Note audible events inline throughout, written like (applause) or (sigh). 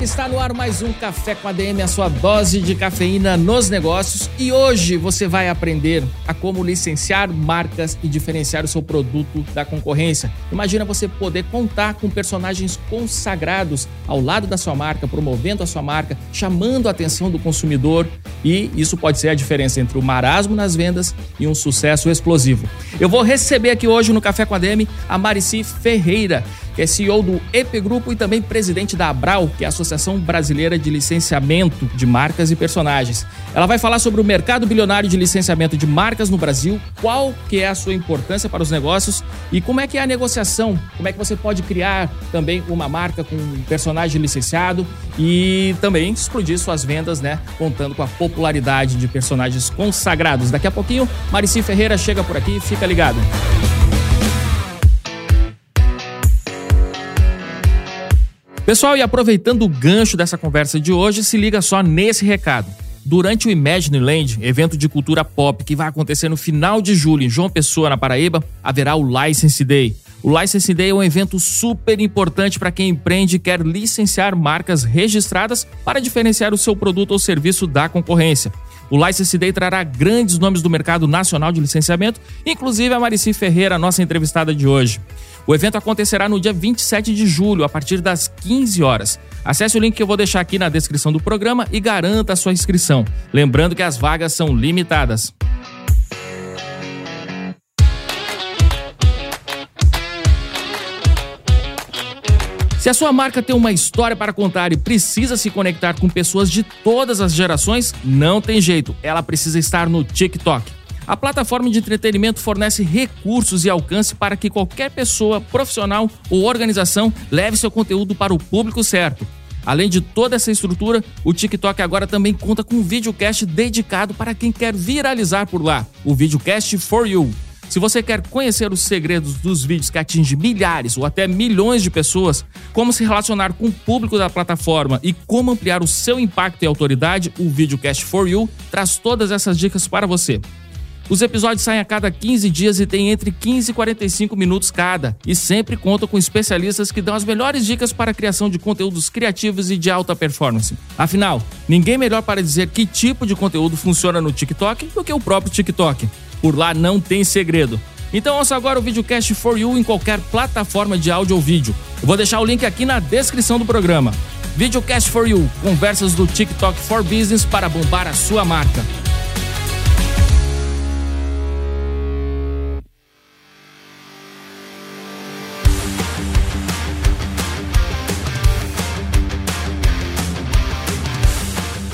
Galera, está no ar mais um Café com a DM, a sua dose de cafeína nos negócios. E hoje você vai aprender a como licenciar marcas e diferenciar o seu produto da concorrência. Imagina você poder contar com personagens consagrados ao lado da sua marca, promovendo a sua marca, chamando a atenção do consumidor. E isso pode ser a diferença entre o marasmo nas vendas e um sucesso explosivo. Eu vou receber aqui hoje no Café com a DM a Marici Ferreira que é CEO do EP Grupo e também presidente da Abral, que é a Associação Brasileira de Licenciamento de Marcas e Personagens. Ela vai falar sobre o mercado bilionário de licenciamento de marcas no Brasil, qual que é a sua importância para os negócios e como é que é a negociação, como é que você pode criar também uma marca com um personagem licenciado e também explodir suas vendas, né, contando com a popularidade de personagens consagrados. Daqui a pouquinho, Marici Ferreira chega por aqui, fica ligado. Pessoal, e aproveitando o gancho dessa conversa de hoje, se liga só nesse recado. Durante o Imagine Land, evento de cultura pop que vai acontecer no final de julho em João Pessoa, na Paraíba, haverá o License Day. O License Day é um evento super importante para quem empreende e quer licenciar marcas registradas para diferenciar o seu produto ou serviço da concorrência. O License Day trará grandes nomes do mercado nacional de licenciamento, inclusive a Marici Ferreira, nossa entrevistada de hoje. O evento acontecerá no dia 27 de julho, a partir das 15 horas. Acesse o link que eu vou deixar aqui na descrição do programa e garanta a sua inscrição. Lembrando que as vagas são limitadas. Se a sua marca tem uma história para contar e precisa se conectar com pessoas de todas as gerações, não tem jeito, ela precisa estar no TikTok. A plataforma de entretenimento fornece recursos e alcance para que qualquer pessoa, profissional ou organização leve seu conteúdo para o público certo. Além de toda essa estrutura, o TikTok agora também conta com um videocast dedicado para quem quer viralizar por lá, o Videocast for You. Se você quer conhecer os segredos dos vídeos que atingem milhares ou até milhões de pessoas, como se relacionar com o público da plataforma e como ampliar o seu impacto e autoridade, o Videocast for You traz todas essas dicas para você. Os episódios saem a cada 15 dias e têm entre 15 e 45 minutos cada, e sempre contam com especialistas que dão as melhores dicas para a criação de conteúdos criativos e de alta performance. Afinal, ninguém melhor para dizer que tipo de conteúdo funciona no TikTok do que o próprio TikTok. Por lá não tem segredo. Então ouça agora o videocast For You em qualquer plataforma de áudio ou vídeo. Eu vou deixar o link aqui na descrição do programa. Videocast For You, conversas do TikTok for Business para bombar a sua marca.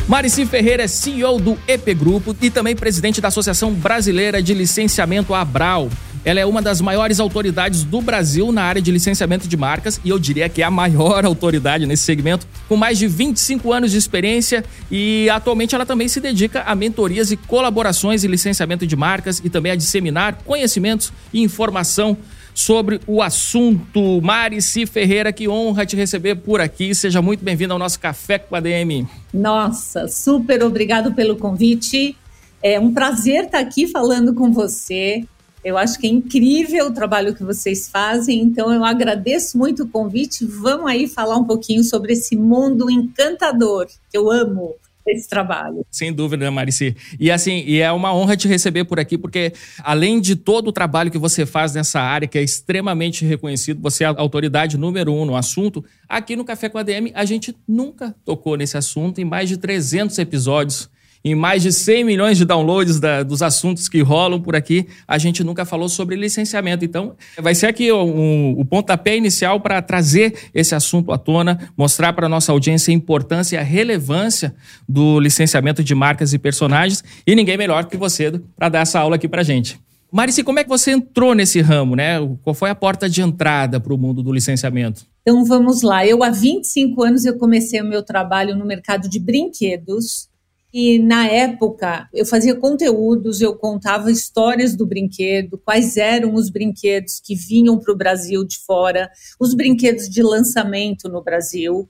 Marici Ferreira é CEO do EP Grupo e também presidente da Associação Brasileira de Licenciamento Abral. Ela é uma das maiores autoridades do Brasil na área de licenciamento de marcas e eu diria que é a maior (laughs) autoridade nesse segmento, com mais de 25 anos de experiência e atualmente ela também se dedica a mentorias e colaborações em licenciamento de marcas e também a disseminar conhecimentos e informação sobre o assunto. Marici Ferreira, que honra te receber por aqui. Seja muito bem-vindo ao nosso Café com a DM. Nossa, super obrigado pelo convite. É um prazer estar aqui falando com você. Eu acho que é incrível o trabalho que vocês fazem, então eu agradeço muito o convite. Vamos aí falar um pouquinho sobre esse mundo encantador que eu amo esse trabalho. Sem dúvida, né, Marici. E assim, e é uma honra te receber por aqui, porque além de todo o trabalho que você faz nessa área, que é extremamente reconhecido, você é a autoridade número um no assunto, aqui no Café com a DM a gente nunca tocou nesse assunto em mais de 300 episódios em mais de 100 milhões de downloads da, dos assuntos que rolam por aqui, a gente nunca falou sobre licenciamento. Então, vai ser aqui o, o, o pontapé inicial para trazer esse assunto à tona, mostrar para a nossa audiência a importância e a relevância do licenciamento de marcas e personagens. E ninguém melhor que você para dar essa aula aqui para gente. Marici, como é que você entrou nesse ramo, né? Qual foi a porta de entrada para o mundo do licenciamento? Então vamos lá. Eu há 25 anos eu comecei o meu trabalho no mercado de brinquedos E na época eu fazia conteúdos, eu contava histórias do brinquedo, quais eram os brinquedos que vinham para o Brasil de fora, os brinquedos de lançamento no Brasil.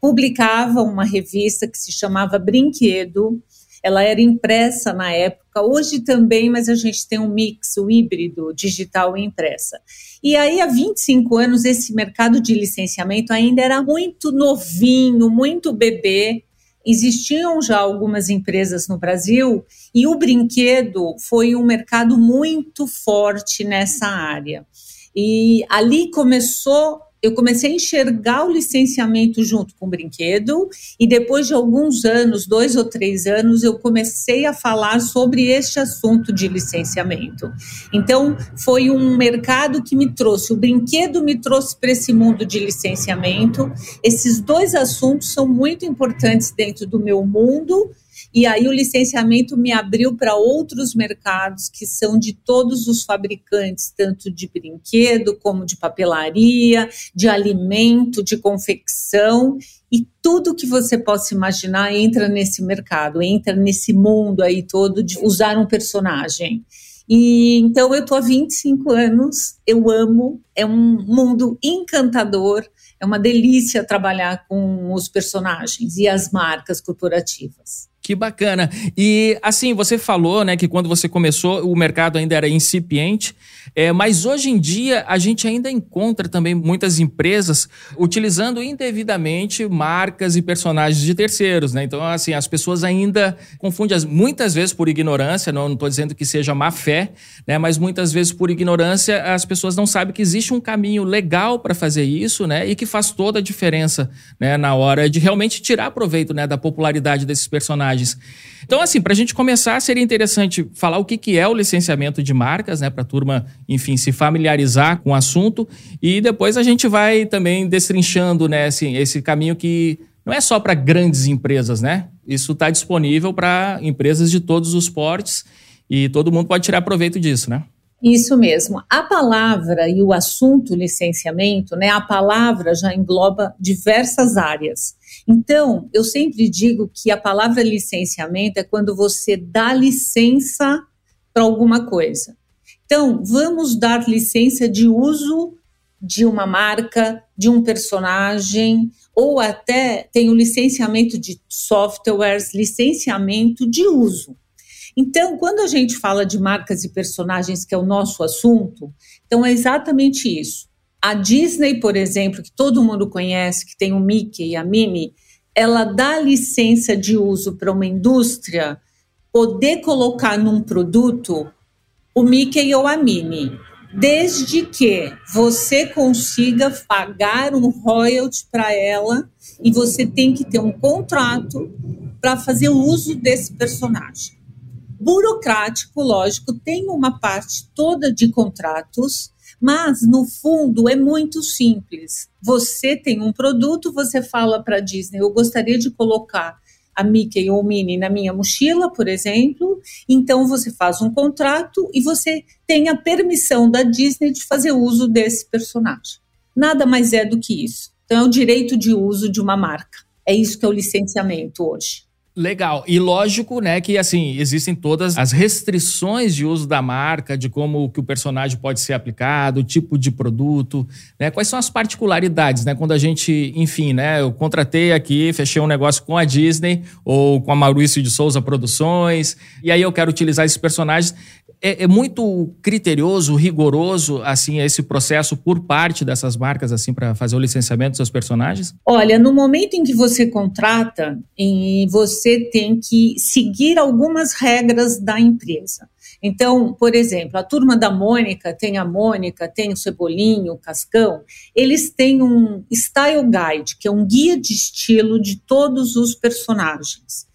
Publicava uma revista que se chamava Brinquedo. Ela era impressa na época, hoje também, mas a gente tem um mix, o híbrido, digital e impressa. E aí, há 25 anos, esse mercado de licenciamento ainda era muito novinho, muito bebê existiam já algumas empresas no Brasil e o brinquedo foi um mercado muito forte nessa área. E ali começou eu comecei a enxergar o licenciamento junto com o brinquedo, e depois de alguns anos, dois ou três anos, eu comecei a falar sobre este assunto de licenciamento. Então, foi um mercado que me trouxe, o brinquedo me trouxe para esse mundo de licenciamento. Esses dois assuntos são muito importantes dentro do meu mundo e aí o licenciamento me abriu para outros mercados que são de todos os fabricantes, tanto de brinquedo como de papelaria, de alimento, de confecção e tudo que você possa imaginar entra nesse mercado, entra nesse mundo aí todo de usar um personagem. E então eu estou há 25 anos, eu amo, é um mundo encantador, é uma delícia trabalhar com os personagens e as marcas corporativas. Que bacana. E assim, você falou, né, que quando você começou o mercado ainda era incipiente, é, mas hoje em dia a gente ainda encontra também muitas empresas utilizando indevidamente marcas e personagens de terceiros, né? Então, assim, as pessoas ainda confundem muitas vezes por ignorância, não estou dizendo que seja má fé, né, mas muitas vezes por ignorância as pessoas não sabem que existe um caminho legal para fazer isso, né, e que faz toda a diferença, né, na hora de realmente tirar proveito, né, da popularidade desses personagens personagens. Então, assim, para a gente começar, seria interessante falar o que, que é o licenciamento de marcas, né? Para a turma, enfim, se familiarizar com o assunto. E depois a gente vai também destrinchando, né, assim, esse caminho que não é só para grandes empresas, né? Isso está disponível para empresas de todos os portes e todo mundo pode tirar proveito disso, né? Isso mesmo. A palavra e o assunto licenciamento, né? A palavra já engloba diversas áreas. Então, eu sempre digo que a palavra licenciamento é quando você dá licença para alguma coisa. Então, vamos dar licença de uso de uma marca, de um personagem, ou até tem o licenciamento de softwares, licenciamento de uso. Então, quando a gente fala de marcas e personagens, que é o nosso assunto, então é exatamente isso. A Disney, por exemplo, que todo mundo conhece, que tem o Mickey e a Minnie, ela dá licença de uso para uma indústria poder colocar num produto o Mickey ou a Minnie, desde que você consiga pagar um royalty para ela e você tem que ter um contrato para fazer uso desse personagem. Burocrático, lógico, tem uma parte toda de contratos mas, no fundo, é muito simples. Você tem um produto, você fala para a Disney: eu gostaria de colocar a Mickey ou Minnie na minha mochila, por exemplo. Então, você faz um contrato e você tem a permissão da Disney de fazer uso desse personagem. Nada mais é do que isso. Então, é o direito de uso de uma marca. É isso que é o licenciamento hoje. Legal. E lógico, né, que assim, existem todas as restrições de uso da marca, de como que o personagem pode ser aplicado, o tipo de produto, né? Quais são as particularidades, né? Quando a gente, enfim, né, eu contratei aqui, fechei um negócio com a Disney ou com a Maurício de Souza Produções, e aí eu quero utilizar esses personagens é, é, muito criterioso, rigoroso, assim, esse processo por parte dessas marcas, assim, para fazer o licenciamento dos seus personagens? Olha, no momento em que você contrata, você tem que seguir algumas regras da empresa. Então, por exemplo, a turma da Mônica tem a Mônica, tem o Cebolinho, o Cascão, eles têm um style guide, que é um guia de estilo de todos os personagens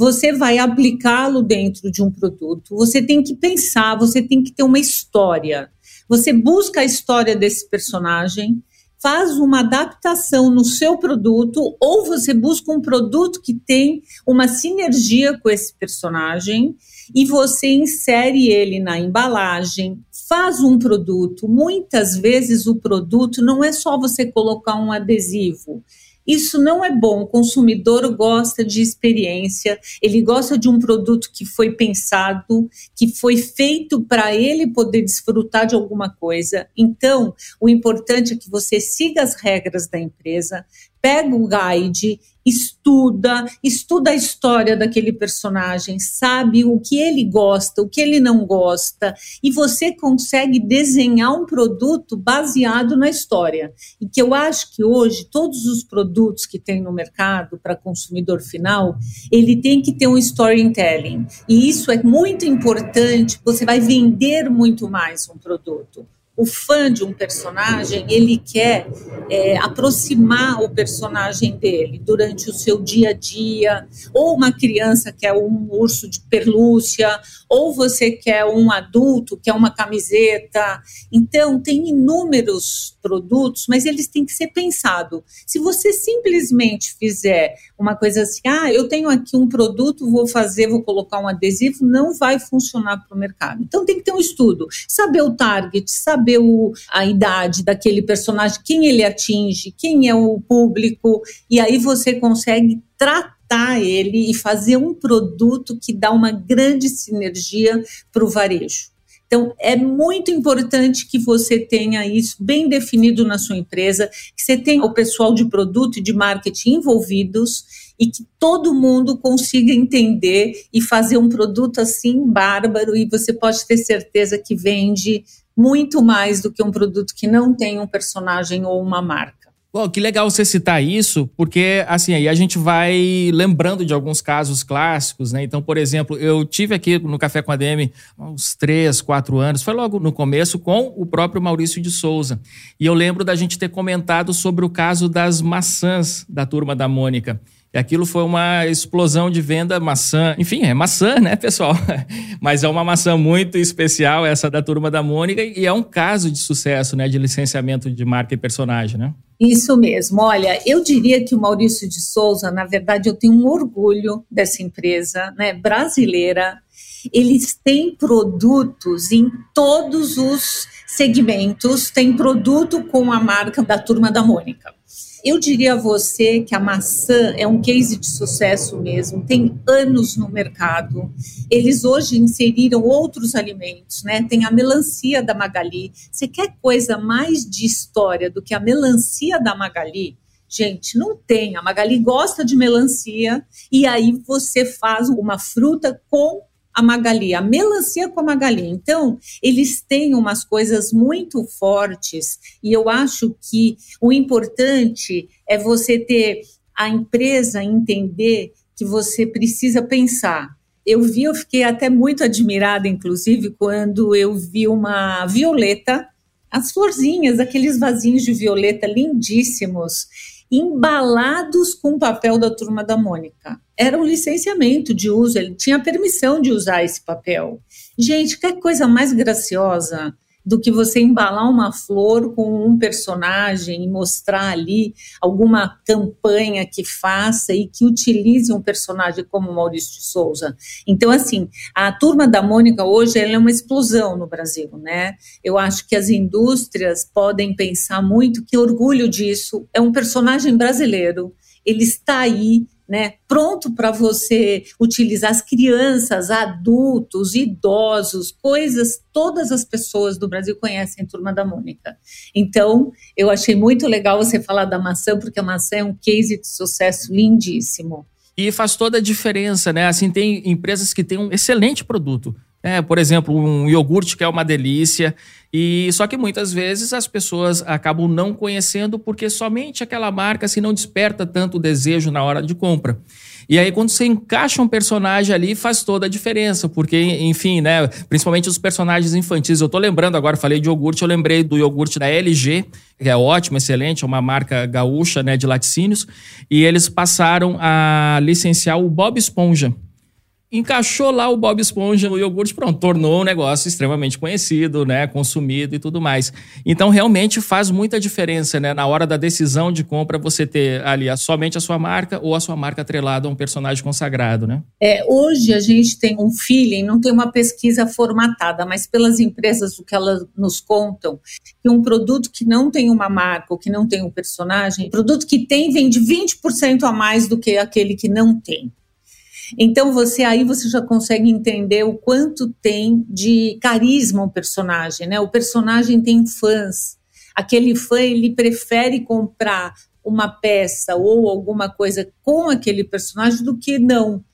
você vai aplicá-lo dentro de um produto, você tem que pensar, você tem que ter uma história. Você busca a história desse personagem, faz uma adaptação no seu produto, ou você busca um produto que tem uma sinergia com esse personagem e você insere ele na embalagem, faz um produto. Muitas vezes o produto não é só você colocar um adesivo Isso não é bom. O consumidor gosta de experiência, ele gosta de um produto que foi pensado, que foi feito para ele poder desfrutar de alguma coisa. Então, o importante é que você siga as regras da empresa, pega o guide, estuda, estuda a história daquele personagem, sabe o que ele gosta, o que ele não gosta, e você consegue desenhar um produto baseado na história. E que eu acho que hoje todos os produtos que tem no mercado para consumidor final, ele tem que ter um storytelling. E isso é muito importante, você vai vender muito mais um produto o fã de um personagem, ele quer é, aproximar o personagem dele durante o seu dia a dia, ou uma criança quer um urso de pelúcia, ou você quer um adulto que é uma camiseta. Então, tem inúmeros produtos, mas eles têm que ser pensados. Se você simplesmente fizer uma coisa assim, ah, eu tenho aqui um produto, vou fazer, vou colocar um adesivo, não vai funcionar para o mercado. Então, tem que ter um estudo, saber o target, saber saber o, a idade daquele personagem, quem ele atinge, quem é o público, e aí você consegue tratar ele e fazer um produto que dá uma grande sinergia para o varejo. Então, é muito importante que você tenha isso bem definido na sua empresa, que você tenha o pessoal de produto e de marketing envolvidos e que todo mundo consiga entender e fazer um produto assim bárbaro e você pode ter certeza que vende muito mais do que um produto que não tem um personagem ou uma marca. Bom, que legal você citar isso, porque assim, aí a gente vai lembrando de alguns casos clássicos, né? Então, por exemplo, eu tive aqui no Café com a DM uns três, quatro anos, foi logo no começo com o próprio Maurício de Souza. E eu lembro da gente ter comentado sobre o caso das maçãs da turma da Mônica. Aquilo foi uma explosão de venda maçã. Enfim, é maçã, né, pessoal? (laughs) Mas é uma maçã muito especial, essa da turma da Mônica, e é um caso de sucesso, né, de licenciamento de marca e personagem, né? Isso mesmo. Olha, eu diria que o Maurício de Souza, na verdade, eu tenho um orgulho dessa empresa, né, brasileira. Eles têm produtos em todos os segmentos, tem produto com a marca da turma da Mônica. Eu diria a você que a maçã é um case de sucesso mesmo, tem anos no mercado. Eles hoje inseriram outros alimentos, né? Tem a melancia da Magali. Você quer coisa mais de história do que a melancia da Magali? Gente, não tem. A Magali gosta de melancia e aí você faz uma fruta com a Magali, a melancia com a Magali. Então, eles têm umas coisas muito fortes e eu acho que o importante é você ter a empresa entender que você precisa pensar. Eu vi, eu fiquei até muito admirada, inclusive, quando eu vi uma violeta, as florzinhas, aqueles vasinhos de violeta lindíssimos embalados com o papel da turma da Mônica. Era um licenciamento de uso, ele tinha permissão de usar esse papel. Gente, que coisa mais graciosa do que você embalar uma flor com um personagem e mostrar ali alguma campanha que faça e que utilize um personagem como Maurício de Souza. Então, assim, a turma da Mônica hoje é uma explosão no Brasil, né? Eu acho que as indústrias podem pensar muito que orgulho disso. É um personagem brasileiro, ele está aí né, pronto para você utilizar as crianças, adultos, idosos, coisas, todas as pessoas do Brasil conhecem Turma da Mônica. Então, eu achei muito legal você falar da maçã, porque a maçã é um case de sucesso lindíssimo. E faz toda a diferença, né? Assim, tem empresas que têm um excelente produto, é, por exemplo, um iogurte que é uma delícia, e só que muitas vezes as pessoas acabam não conhecendo porque somente aquela marca assim, não desperta tanto desejo na hora de compra. E aí, quando você encaixa um personagem ali, faz toda a diferença, porque, enfim, né? Principalmente os personagens infantis. Eu tô lembrando agora, falei de iogurte, eu lembrei do iogurte da LG, que é ótimo, excelente, é uma marca gaúcha, né, de laticínios, e eles passaram a licenciar o Bob Esponja. Encaixou lá o Bob Esponja no iogurte, pronto, tornou um negócio extremamente conhecido, né, consumido e tudo mais. Então, realmente faz muita diferença, né, na hora da decisão de compra você ter ali somente a sua marca ou a sua marca atrelada a um personagem consagrado, né? É, hoje a gente tem um feeling, não tem uma pesquisa formatada, mas pelas empresas o que elas nos contam, que um produto que não tem uma marca ou que não tem um personagem, produto que tem vende 20% a mais do que aquele que não tem. Então você aí você já consegue entender o quanto tem de carisma o personagem, né? O personagem tem fãs. Aquele fã ele prefere comprar uma peça ou alguma coisa com aquele personagem do que não.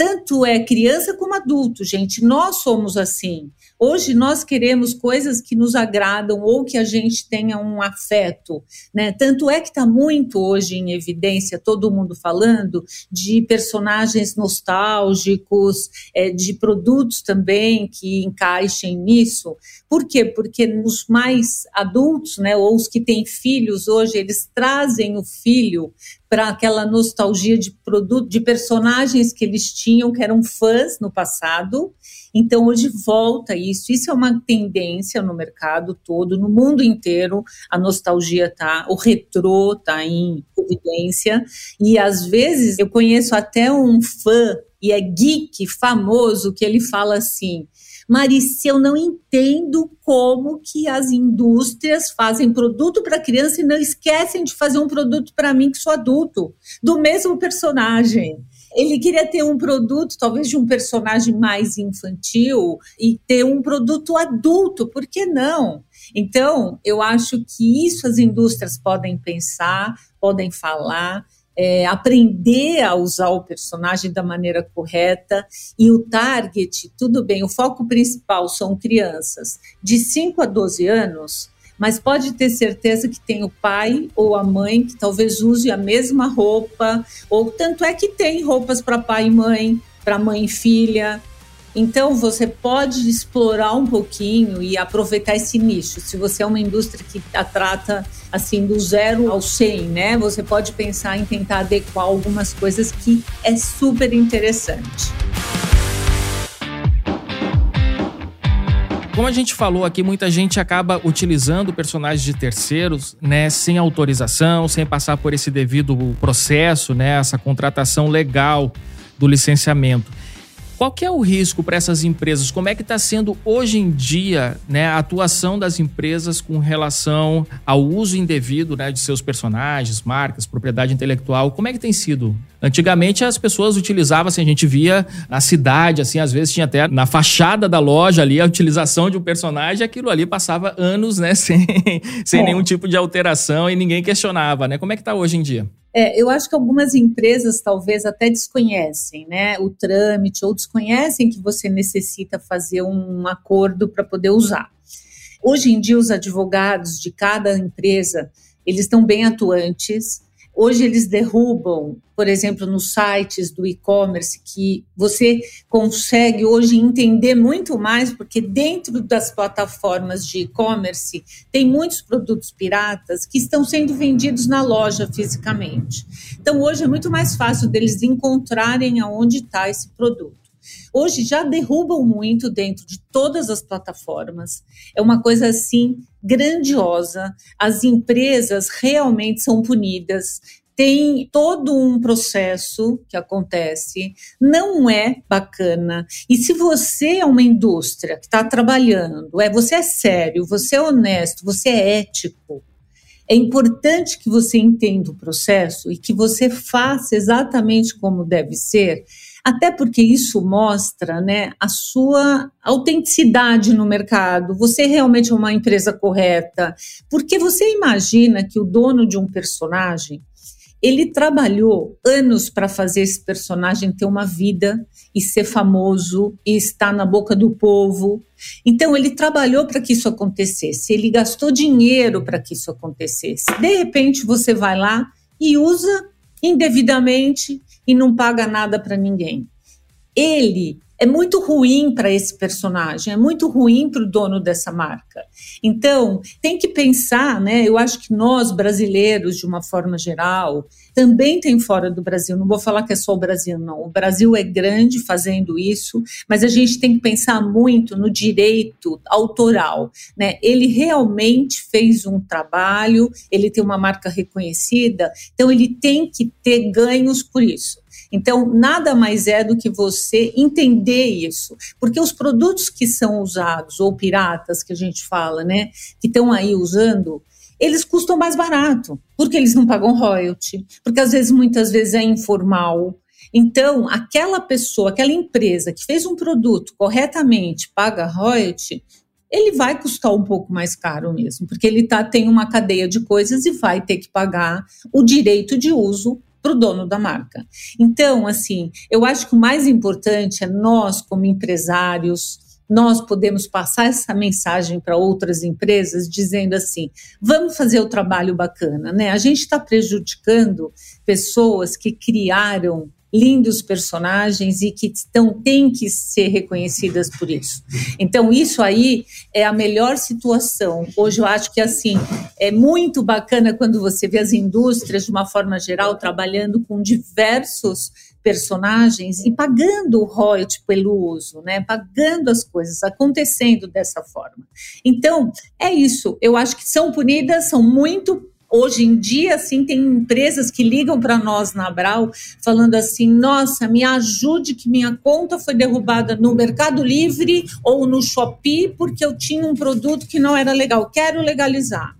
Tanto é criança como adulto, gente. Nós somos assim. Hoje nós queremos coisas que nos agradam ou que a gente tenha um afeto, né? Tanto é que está muito hoje em evidência, todo mundo falando de personagens nostálgicos, é, de produtos também que encaixem nisso. Por quê? Porque os mais adultos, né, ou os que têm filhos hoje, eles trazem o filho para aquela nostalgia de produto, de personagens que eles tinham, que eram fãs no passado. Então, hoje volta isso. Isso é uma tendência no mercado todo, no mundo inteiro. A nostalgia tá, o retrô tá em evidência. E às vezes eu conheço até um fã e é geek famoso que ele fala assim: Marice, eu não entendo como que as indústrias fazem produto para criança e não esquecem de fazer um produto para mim que sou adulto, do mesmo personagem. Ele queria ter um produto, talvez de um personagem mais infantil, e ter um produto adulto, por que não? Então, eu acho que isso as indústrias podem pensar, podem falar, é, aprender a usar o personagem da maneira correta e o target, tudo bem, o foco principal são crianças de 5 a 12 anos, mas pode ter certeza que tem o pai ou a mãe que talvez use a mesma roupa, ou tanto é que tem roupas para pai e mãe, para mãe e filha, então, você pode explorar um pouquinho e aproveitar esse nicho. Se você é uma indústria que a trata assim do zero ao 100, né? Você pode pensar em tentar adequar algumas coisas que é super interessante. Como a gente falou aqui, muita gente acaba utilizando personagens de terceiros, né, sem autorização, sem passar por esse devido processo, né, essa contratação legal do licenciamento. Qual que é o risco para essas empresas? Como é que está sendo hoje em dia né, a atuação das empresas com relação ao uso indevido né, de seus personagens, marcas, propriedade intelectual? Como é que tem sido? Antigamente as pessoas utilizavam, assim, a gente via na cidade, assim, às vezes tinha até na fachada da loja ali a utilização de um personagem, aquilo ali passava anos, né, (laughs) sem, sem é. nenhum tipo de alteração e ninguém questionava, né? Como é que está hoje em dia? É, eu acho que algumas empresas talvez até desconhecem né, o trâmite ou desconhecem que você necessita fazer um acordo para poder usar. Hoje em dia, os advogados de cada empresa, eles estão bem atuantes, Hoje eles derrubam, por exemplo, nos sites do e-commerce, que você consegue hoje entender muito mais, porque dentro das plataformas de e-commerce tem muitos produtos piratas que estão sendo vendidos na loja fisicamente. Então hoje é muito mais fácil deles encontrarem aonde está esse produto. Hoje já derrubam muito dentro de todas as plataformas. É uma coisa assim grandiosa. As empresas realmente são punidas. Tem todo um processo que acontece, não é bacana. E se você é uma indústria que está trabalhando, é você é sério, você é honesto, você é ético, é importante que você entenda o processo e que você faça exatamente como deve ser até porque isso mostra né, a sua autenticidade no mercado. Você realmente é uma empresa correta. Porque você imagina que o dono de um personagem ele trabalhou anos para fazer esse personagem ter uma vida e ser famoso e estar na boca do povo. Então ele trabalhou para que isso acontecesse, ele gastou dinheiro para que isso acontecesse. De repente você vai lá e usa indevidamente e não paga nada para ninguém. ele é muito ruim para esse personagem, é muito ruim para o dono dessa marca. Então, tem que pensar, né? Eu acho que nós, brasileiros, de uma forma geral, também tem fora do Brasil. Não vou falar que é só o Brasil, não. O Brasil é grande fazendo isso, mas a gente tem que pensar muito no direito autoral. Né? Ele realmente fez um trabalho, ele tem uma marca reconhecida, então ele tem que ter ganhos por isso. Então, nada mais é do que você entender isso, porque os produtos que são usados, ou piratas que a gente fala, né, que estão aí usando, eles custam mais barato, porque eles não pagam royalty, porque às vezes, muitas vezes é informal. Então, aquela pessoa, aquela empresa que fez um produto corretamente, paga royalty, ele vai custar um pouco mais caro mesmo, porque ele tá, tem uma cadeia de coisas e vai ter que pagar o direito de uso para o dono da marca. Então, assim, eu acho que o mais importante é nós, como empresários, nós podemos passar essa mensagem para outras empresas dizendo assim: vamos fazer o trabalho bacana, né? A gente está prejudicando pessoas que criaram lindos personagens e que estão, têm que ser reconhecidas por isso. Então, isso aí é a melhor situação. Hoje eu acho que assim é muito bacana quando você vê as indústrias, de uma forma geral, trabalhando com diversos personagens e pagando o royalty pelo uso, né? Pagando as coisas, acontecendo dessa forma. Então, é isso. Eu acho que são punidas, são muito Hoje em dia, assim, tem empresas que ligam para nós na Abral falando assim: nossa, me ajude que minha conta foi derrubada no Mercado Livre ou no Shopee porque eu tinha um produto que não era legal, quero legalizar.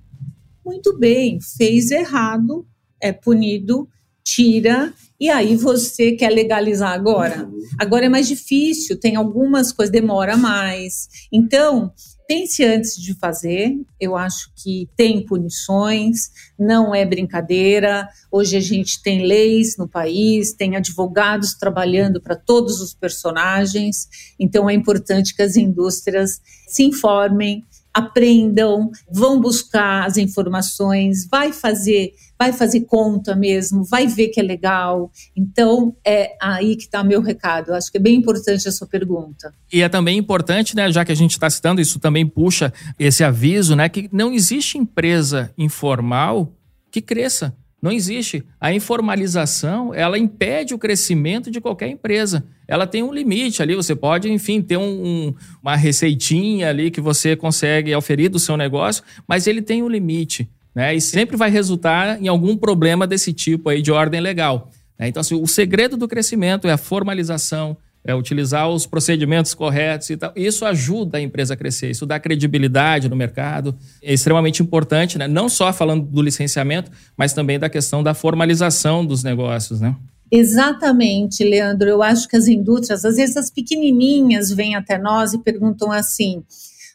Muito bem, fez errado, é punido, tira e aí você quer legalizar agora? Agora é mais difícil, tem algumas coisas, demora mais. Então, pense antes de fazer. Eu acho que tem punições, não é brincadeira. Hoje a gente tem leis no país, tem advogados trabalhando para todos os personagens. Então é importante que as indústrias se informem, aprendam, vão buscar as informações, vai fazer, vai fazer conta mesmo, vai ver que é legal. Então é aí que está meu recado. acho que é bem importante a sua pergunta. E é também importante, né, já que a gente está citando isso, também puxa esse aviso, né, que não existe empresa informal que cresça. Não existe. A informalização, ela impede o crescimento de qualquer empresa. Ela tem um limite ali, você pode, enfim, ter um, um, uma receitinha ali que você consegue oferir do seu negócio, mas ele tem um limite, né? E sempre vai resultar em algum problema desse tipo aí de ordem legal. Né? Então, assim, o segredo do crescimento é a formalização, é, utilizar os procedimentos corretos e tal. Isso ajuda a empresa a crescer, isso dá credibilidade no mercado. É extremamente importante, né? não só falando do licenciamento, mas também da questão da formalização dos negócios, né? Exatamente, Leandro. Eu acho que as indústrias, às vezes as pequenininhas vêm até nós e perguntam assim: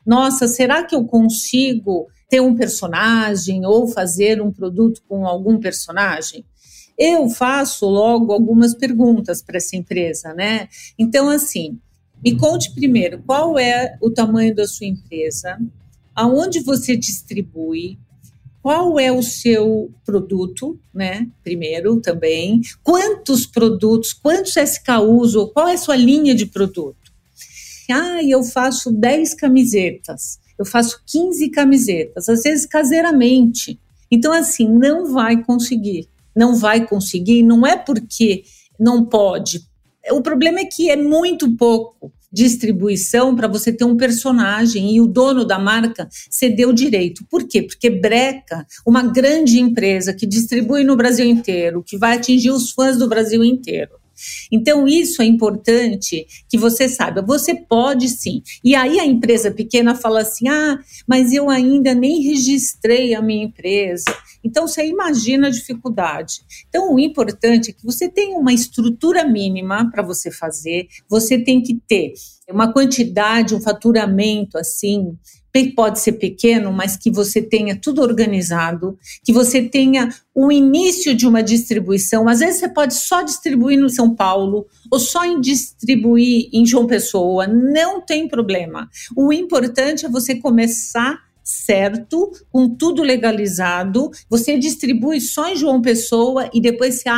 nossa, será que eu consigo ter um personagem ou fazer um produto com algum personagem? eu faço logo algumas perguntas para essa empresa, né? Então, assim, me conte primeiro qual é o tamanho da sua empresa, aonde você distribui, qual é o seu produto, né? Primeiro também, quantos produtos, quantos SKUs ou qual é a sua linha de produto? Ah, eu faço 10 camisetas, eu faço 15 camisetas, às vezes caseiramente. Então, assim, não vai conseguir não vai conseguir, não é porque não pode. O problema é que é muito pouco distribuição para você ter um personagem e o dono da marca cedeu direito. Por quê? Porque Breca, uma grande empresa que distribui no Brasil inteiro, que vai atingir os fãs do Brasil inteiro, então, isso é importante que você saiba. Você pode sim. E aí a empresa pequena fala assim: ah, mas eu ainda nem registrei a minha empresa. Então, você imagina a dificuldade. Então, o importante é que você tenha uma estrutura mínima para você fazer, você tem que ter uma quantidade, um faturamento assim pode ser pequeno, mas que você tenha tudo organizado, que você tenha o início de uma distribuição. Às vezes você pode só distribuir no São Paulo ou só em distribuir em João Pessoa, não tem problema. O importante é você começar certo, com tudo legalizado, você distribui só em João Pessoa e depois você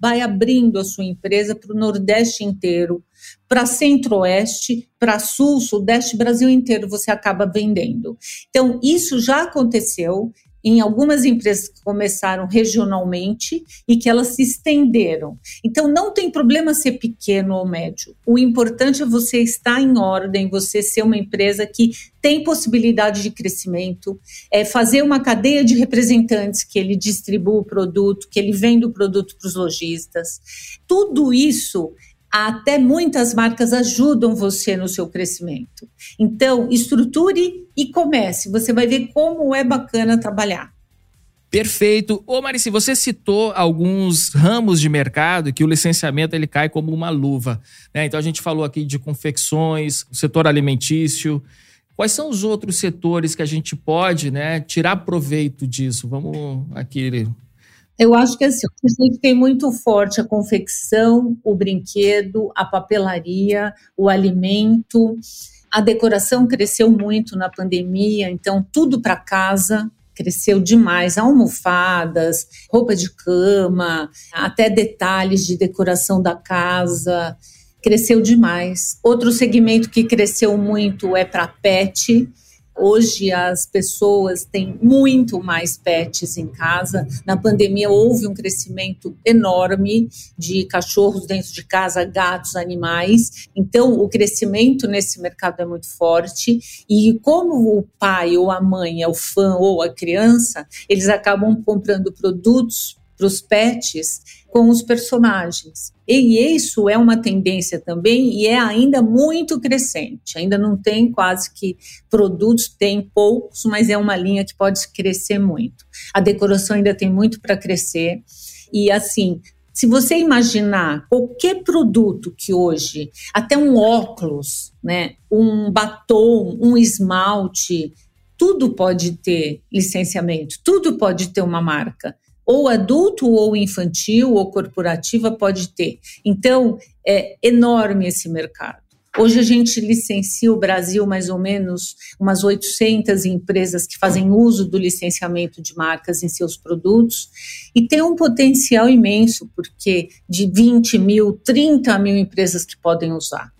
vai abrindo a sua empresa para o Nordeste inteiro, para centro-oeste, para sul, sudeste, Brasil inteiro você acaba vendendo. Então, isso já aconteceu em algumas empresas que começaram regionalmente e que elas se estenderam. Então, não tem problema ser pequeno ou médio. O importante é você estar em ordem, você ser uma empresa que tem possibilidade de crescimento, é fazer uma cadeia de representantes que ele distribua o produto, que ele venda o produto para os lojistas. Tudo isso até muitas marcas ajudam você no seu crescimento. Então, estruture e comece. Você vai ver como é bacana trabalhar. Perfeito. Ô Marici, você citou alguns ramos de mercado que o licenciamento ele cai como uma luva. Né? Então a gente falou aqui de confecções, setor alimentício. Quais são os outros setores que a gente pode né, tirar proveito disso? Vamos aqui eu acho que assim, a gente tem muito forte a confecção, o brinquedo, a papelaria, o alimento. A decoração cresceu muito na pandemia, então tudo para casa cresceu demais, almofadas, roupa de cama, até detalhes de decoração da casa, cresceu demais. Outro segmento que cresceu muito é para pet, Hoje as pessoas têm muito mais pets em casa. Na pandemia houve um crescimento enorme de cachorros dentro de casa, gatos, animais. Então o crescimento nesse mercado é muito forte e como o pai ou a mãe é o fã ou a criança, eles acabam comprando produtos para os pets com os personagens. E isso é uma tendência também e é ainda muito crescente. Ainda não tem quase que produtos, tem poucos, mas é uma linha que pode crescer muito. A decoração ainda tem muito para crescer. E assim, se você imaginar qualquer produto que hoje, até um óculos, né, um batom, um esmalte, tudo pode ter licenciamento, tudo pode ter uma marca ou adulto ou infantil ou corporativa pode ter. Então, é enorme esse mercado. Hoje a gente licencia o Brasil mais ou menos umas 800 empresas que fazem uso do licenciamento de marcas em seus produtos e tem um potencial imenso, porque de 20 mil, 30 mil empresas que podem usar.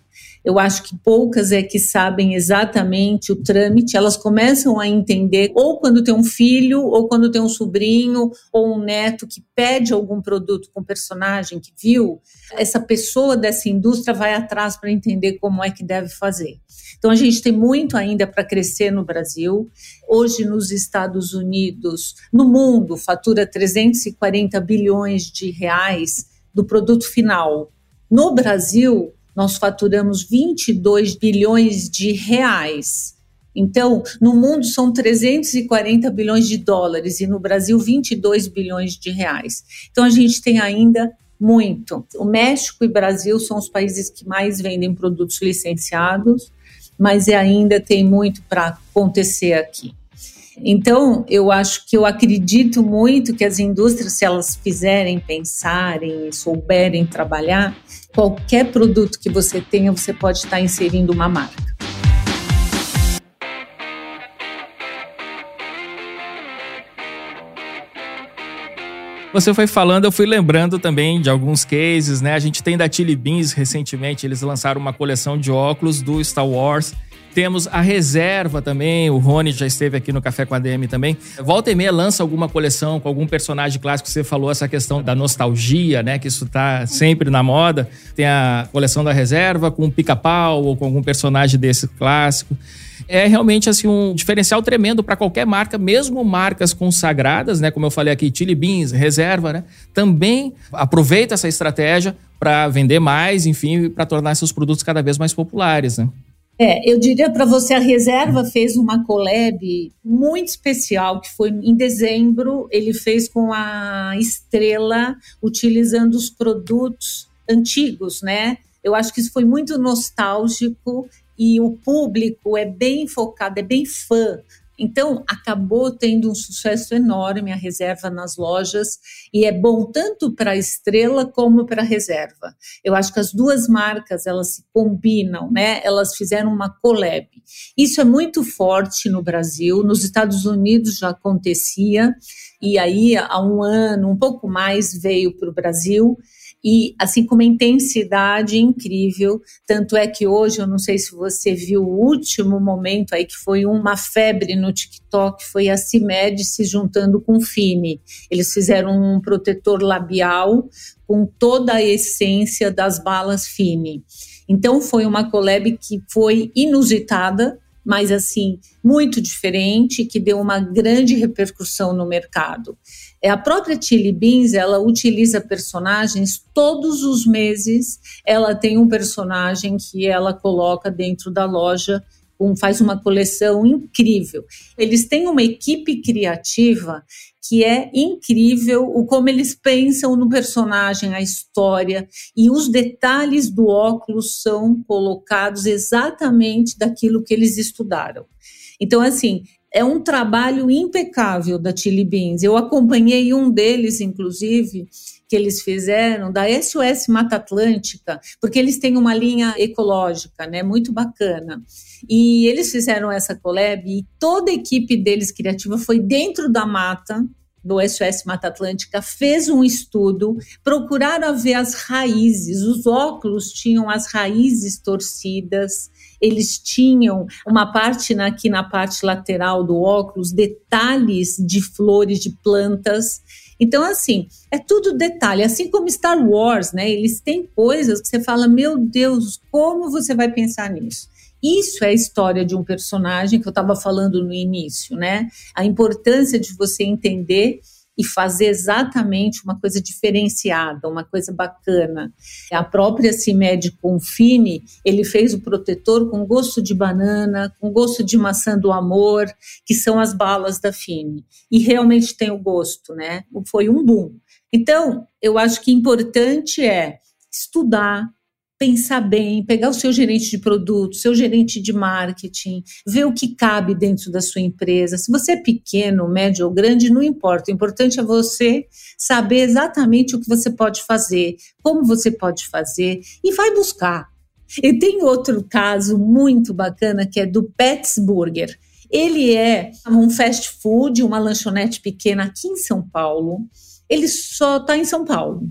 Eu acho que poucas é que sabem exatamente o trâmite, elas começam a entender ou quando tem um filho, ou quando tem um sobrinho, ou um neto que pede algum produto com personagem que viu, essa pessoa dessa indústria vai atrás para entender como é que deve fazer. Então a gente tem muito ainda para crescer no Brasil. Hoje nos Estados Unidos, no mundo, fatura 340 bilhões de reais do produto final. No Brasil, nós faturamos 22 bilhões de reais. Então, no mundo são 340 bilhões de dólares e no Brasil 22 bilhões de reais. Então a gente tem ainda muito. O México e Brasil são os países que mais vendem produtos licenciados, mas ainda tem muito para acontecer aqui. Então, eu acho que eu acredito muito que as indústrias, se elas fizerem, pensarem, souberem trabalhar, qualquer produto que você tenha, você pode estar inserindo uma marca. Você foi falando, eu fui lembrando também de alguns cases, né? A gente tem da Chili Beans recentemente, eles lançaram uma coleção de óculos do Star Wars temos a reserva também, o Rony já esteve aqui no Café com a DM também. Volta e meia lança alguma coleção com algum personagem clássico. Você falou essa questão da nostalgia, né? Que isso tá sempre na moda. Tem a coleção da reserva com pica-pau ou com algum personagem desse clássico é realmente assim um diferencial tremendo para qualquer marca, mesmo marcas consagradas, né? Como eu falei aqui, Chili Beans, reserva, né? Também aproveita essa estratégia para vender mais, enfim, para tornar seus produtos cada vez mais populares, né? É, eu diria para você, a Reserva fez uma collab muito especial, que foi em dezembro, ele fez com a Estrela, utilizando os produtos antigos, né? Eu acho que isso foi muito nostálgico e o público é bem focado, é bem fã então, acabou tendo um sucesso enorme a reserva nas lojas e é bom tanto para a Estrela como para a reserva. Eu acho que as duas marcas elas se combinam, né? Elas fizeram uma collab. Isso é muito forte no Brasil, nos Estados Unidos já acontecia e aí há um ano, um pouco mais, veio para o Brasil. E assim com uma intensidade incrível. Tanto é que hoje, eu não sei se você viu o último momento aí que foi uma febre no TikTok, foi a CIMED se juntando com o Fini. Eles fizeram um protetor labial com toda a essência das balas Fini. Então foi uma collab que foi inusitada, mas assim, muito diferente, que deu uma grande repercussão no mercado. É a própria Chili Beans, ela utiliza personagens todos os meses, ela tem um personagem que ela coloca dentro da loja um, faz uma coleção incrível. Eles têm uma equipe criativa que é incrível o como eles pensam no personagem, a história e os detalhes do óculos são colocados exatamente daquilo que eles estudaram. Então, assim, é um trabalho impecável da Chili Beans. Eu acompanhei um deles, inclusive, que eles fizeram da SOS Mata Atlântica, porque eles têm uma linha ecológica, né, muito bacana. E eles fizeram essa collab e toda a equipe deles criativa foi dentro da mata do SOS Mata Atlântica fez um estudo, procuraram ver as raízes, os óculos tinham as raízes torcidas, eles tinham uma parte na, aqui na parte lateral do óculos, detalhes de flores, de plantas. Então, assim, é tudo detalhe. Assim como Star Wars, né? Eles têm coisas que você fala, meu Deus, como você vai pensar nisso? Isso é a história de um personagem que eu estava falando no início, né? A importância de você entender e fazer exatamente uma coisa diferenciada, uma coisa bacana. A própria CIMED Confine, ele fez o protetor com gosto de banana, com gosto de maçã do amor, que são as balas da Fine. E realmente tem o gosto, né? Foi um boom. Então, eu acho que importante é estudar, pensar bem, pegar o seu gerente de produto, seu gerente de marketing, ver o que cabe dentro da sua empresa. Se você é pequeno, médio ou grande, não importa. O importante é você saber exatamente o que você pode fazer, como você pode fazer e vai buscar. E tem outro caso muito bacana que é do Pets Burger. Ele é um fast food, uma lanchonete pequena aqui em São Paulo. Ele só está em São Paulo.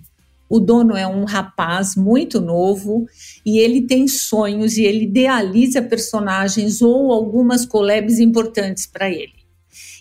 O dono é um rapaz muito novo e ele tem sonhos e ele idealiza personagens ou algumas collabs importantes para ele.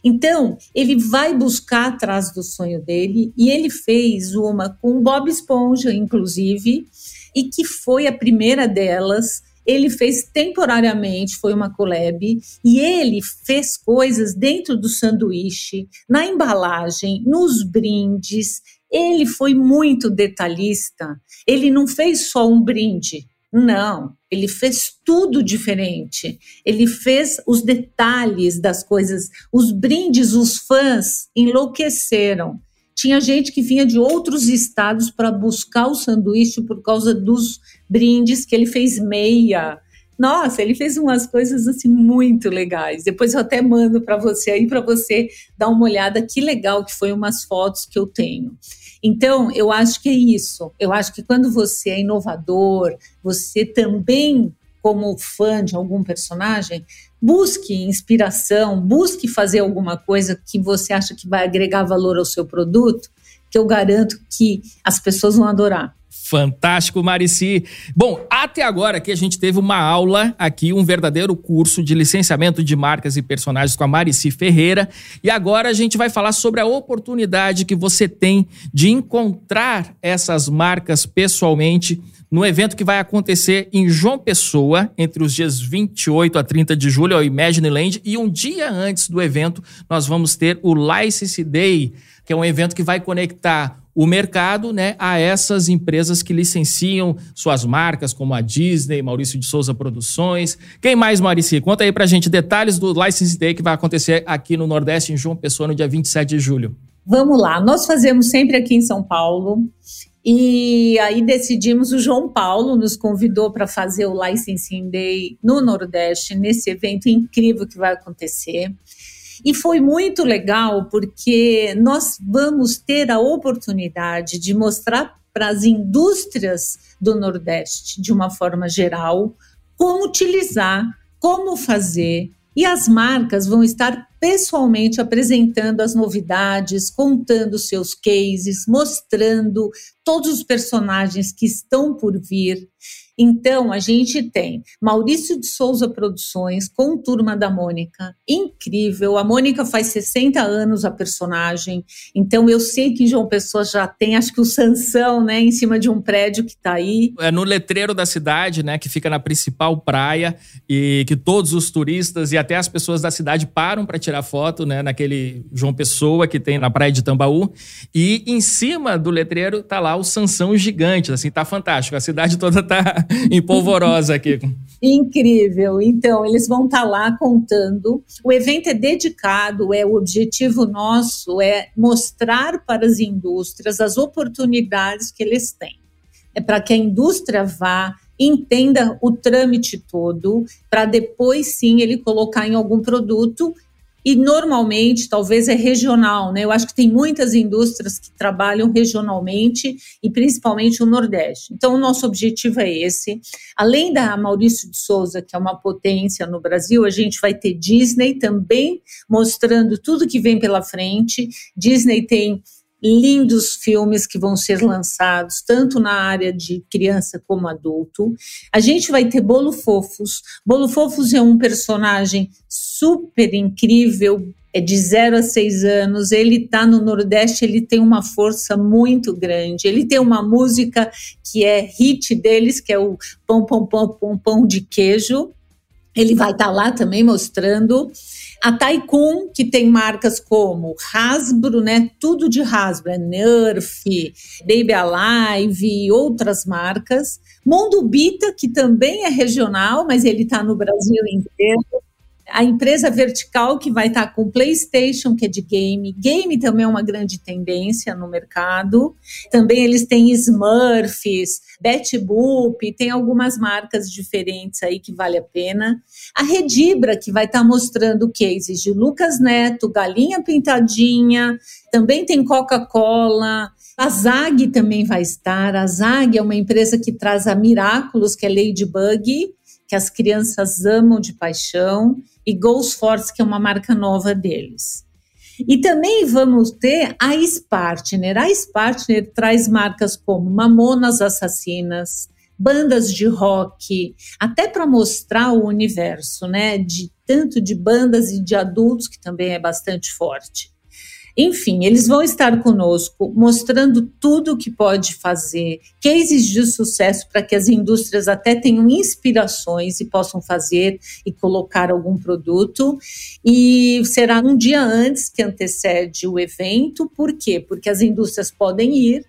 Então, ele vai buscar atrás do sonho dele e ele fez uma com Bob Esponja, inclusive, e que foi a primeira delas. Ele fez temporariamente, foi uma collab, e ele fez coisas dentro do sanduíche, na embalagem, nos brindes, ele foi muito detalhista. Ele não fez só um brinde. Não, ele fez tudo diferente. Ele fez os detalhes das coisas. Os brindes, os fãs enlouqueceram. Tinha gente que vinha de outros estados para buscar o sanduíche por causa dos brindes que ele fez meia. Nossa, ele fez umas coisas assim muito legais. Depois eu até mando para você aí para você dar uma olhada que legal que foi umas fotos que eu tenho. Então, eu acho que é isso. Eu acho que quando você é inovador, você também, como fã de algum personagem, busque inspiração, busque fazer alguma coisa que você acha que vai agregar valor ao seu produto, que eu garanto que as pessoas vão adorar. Fantástico, Marici. Bom, até agora que a gente teve uma aula aqui, um verdadeiro curso de licenciamento de marcas e personagens com a Marici Ferreira. E agora a gente vai falar sobre a oportunidade que você tem de encontrar essas marcas pessoalmente no evento que vai acontecer em João Pessoa, entre os dias 28 a 30 de julho, ao Imagine Land. E um dia antes do evento, nós vamos ter o License Day, que é um evento que vai conectar o mercado né, a essas empresas que licenciam suas marcas, como a Disney, Maurício de Souza Produções. Quem mais, Maurício? Conta aí pra gente detalhes do License Day que vai acontecer aqui no Nordeste, em João Pessoa, no dia 27 de julho. Vamos lá, nós fazemos sempre aqui em São Paulo. E aí decidimos, o João Paulo nos convidou para fazer o Licensing Day no Nordeste, nesse evento incrível que vai acontecer. E foi muito legal porque nós vamos ter a oportunidade de mostrar para as indústrias do Nordeste, de uma forma geral, como utilizar, como fazer E as marcas vão estar pessoalmente apresentando as novidades, contando seus cases, mostrando todos os personagens que estão por vir. Então, a gente tem Maurício de Souza Produções com Turma da Mônica, incrível. A Mônica faz 60 anos a personagem, então eu sei que João Pessoa já tem, acho que o Sansão, né, em cima de um prédio que está aí. É no letreiro da cidade, né, que fica na principal praia e que todos os turistas e até as pessoas da cidade param para tirar foto, né, naquele João Pessoa que tem na praia de Tambaú. E em cima do letreiro tá lá o Sansão gigante, assim, tá fantástico. A cidade toda tá (laughs) em polvorosa aqui. Incrível. Então, eles vão estar tá lá contando. O evento é dedicado, é o objetivo nosso é mostrar para as indústrias as oportunidades que eles têm. É para que a indústria vá entenda o trâmite todo, para depois sim ele colocar em algum produto e normalmente talvez é regional, né? Eu acho que tem muitas indústrias que trabalham regionalmente e principalmente o Nordeste. Então, o nosso objetivo é esse. Além da Maurício de Souza, que é uma potência no Brasil, a gente vai ter Disney também mostrando tudo que vem pela frente. Disney tem lindos filmes que vão ser lançados, tanto na área de criança como adulto. A gente vai ter Bolo Fofos. Bolo Fofos é um personagem super incrível, é de 0 a 6 anos, ele está no Nordeste, ele tem uma força muito grande. Ele tem uma música que é hit deles, que é o Pão, Pão, Pão, Pão, Pão de Queijo. Ele vai estar tá lá também mostrando. A Taikun, que tem marcas como Hasbro, né? Tudo de Hasbro, é Nerf, Baby Alive e outras marcas. Mundo Bita, que também é regional, mas ele está no Brasil inteiro a empresa vertical que vai estar com PlayStation, que é de game. Game também é uma grande tendência no mercado. Também eles têm Smurfs, Betty Boop, tem algumas marcas diferentes aí que vale a pena. A Redibra, que vai estar mostrando cases de Lucas Neto, Galinha Pintadinha, também tem Coca-Cola. A Zag também vai estar. A Zag é uma empresa que traz a Miraculous, que é Ladybug, que as crianças amam de paixão e Goals Force, que é uma marca nova deles. E também vamos ter a Spartner. A Spartner traz marcas como Mamonas Assassinas, bandas de rock, até para mostrar o universo, né, de tanto de bandas e de adultos que também é bastante forte. Enfim, eles vão estar conosco mostrando tudo o que pode fazer, cases de sucesso para que as indústrias até tenham inspirações e possam fazer e colocar algum produto. E será um dia antes que antecede o evento, por quê? Porque as indústrias podem ir,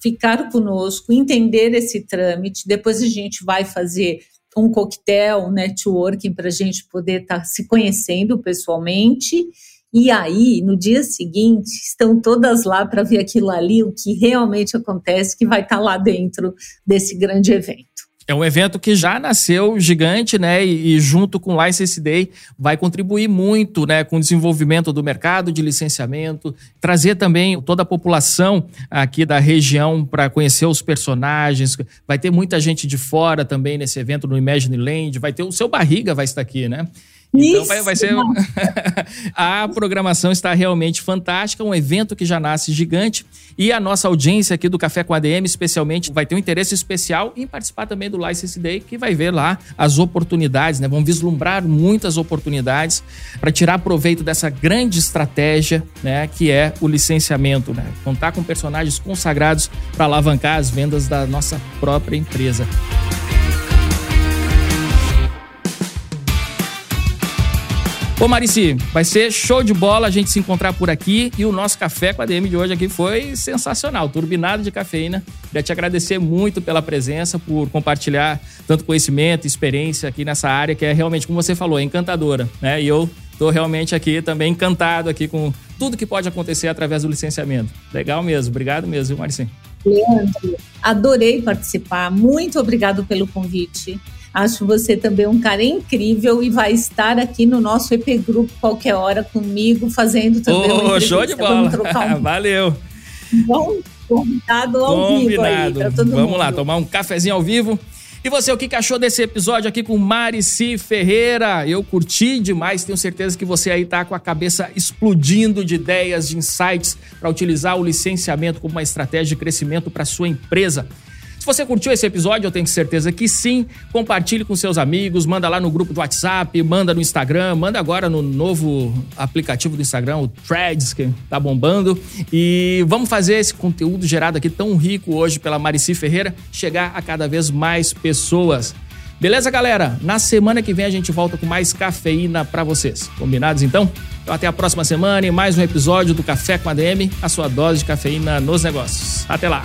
ficar conosco, entender esse trâmite, depois a gente vai fazer um coquetel, um networking para a gente poder estar tá se conhecendo pessoalmente e aí, no dia seguinte, estão todas lá para ver aquilo ali, o que realmente acontece, que vai estar tá lá dentro desse grande evento. É um evento que já nasceu gigante, né? E, e, junto com o License Day vai contribuir muito, né, com o desenvolvimento do mercado de licenciamento, trazer também toda a população aqui da região para conhecer os personagens. Vai ter muita gente de fora também nesse evento no Imagine Land. Vai ter o seu barriga vai estar aqui, né? Então vai, vai, ser. (laughs) a programação está realmente fantástica, um evento que já nasce gigante. E a nossa audiência aqui do Café com ADM, especialmente, vai ter um interesse especial em participar também do License Day, que vai ver lá as oportunidades, né? Vão vislumbrar muitas oportunidades para tirar proveito dessa grande estratégia, né? Que é o licenciamento, né? Contar com personagens consagrados para alavancar as vendas da nossa própria empresa. Ô Marici, vai ser show de bola a gente se encontrar por aqui e o nosso café com a DM de hoje aqui foi sensacional, turbinado de cafeína. Queria te agradecer muito pela presença, por compartilhar tanto conhecimento, experiência aqui nessa área que é realmente, como você falou, encantadora, né? E eu tô realmente aqui também encantado aqui com tudo que pode acontecer através do licenciamento. Legal mesmo, obrigado mesmo, Marici. Leandro, adorei participar, muito obrigado pelo convite. Acho você também um cara incrível e vai estar aqui no nosso EP Grupo qualquer hora comigo, fazendo também oh, uma show de bola. Um... (laughs) Valeu. Bom, convidado ao Combinado. vivo aí Vamos mundo. lá, tomar um cafezinho ao vivo. E você, o que achou desse episódio aqui com Marici Ferreira? Eu curti demais, tenho certeza que você aí tá com a cabeça explodindo de ideias, de insights para utilizar o licenciamento como uma estratégia de crescimento para sua empresa. Se você curtiu esse episódio, eu tenho certeza que sim. Compartilhe com seus amigos, manda lá no grupo do WhatsApp, manda no Instagram, manda agora no novo aplicativo do Instagram, o Threads, que tá bombando. E vamos fazer esse conteúdo gerado aqui tão rico hoje pela Marici Ferreira chegar a cada vez mais pessoas. Beleza, galera? Na semana que vem a gente volta com mais cafeína para vocês. Combinados então? Então até a próxima semana e mais um episódio do Café com a DM, a sua dose de cafeína nos negócios. Até lá.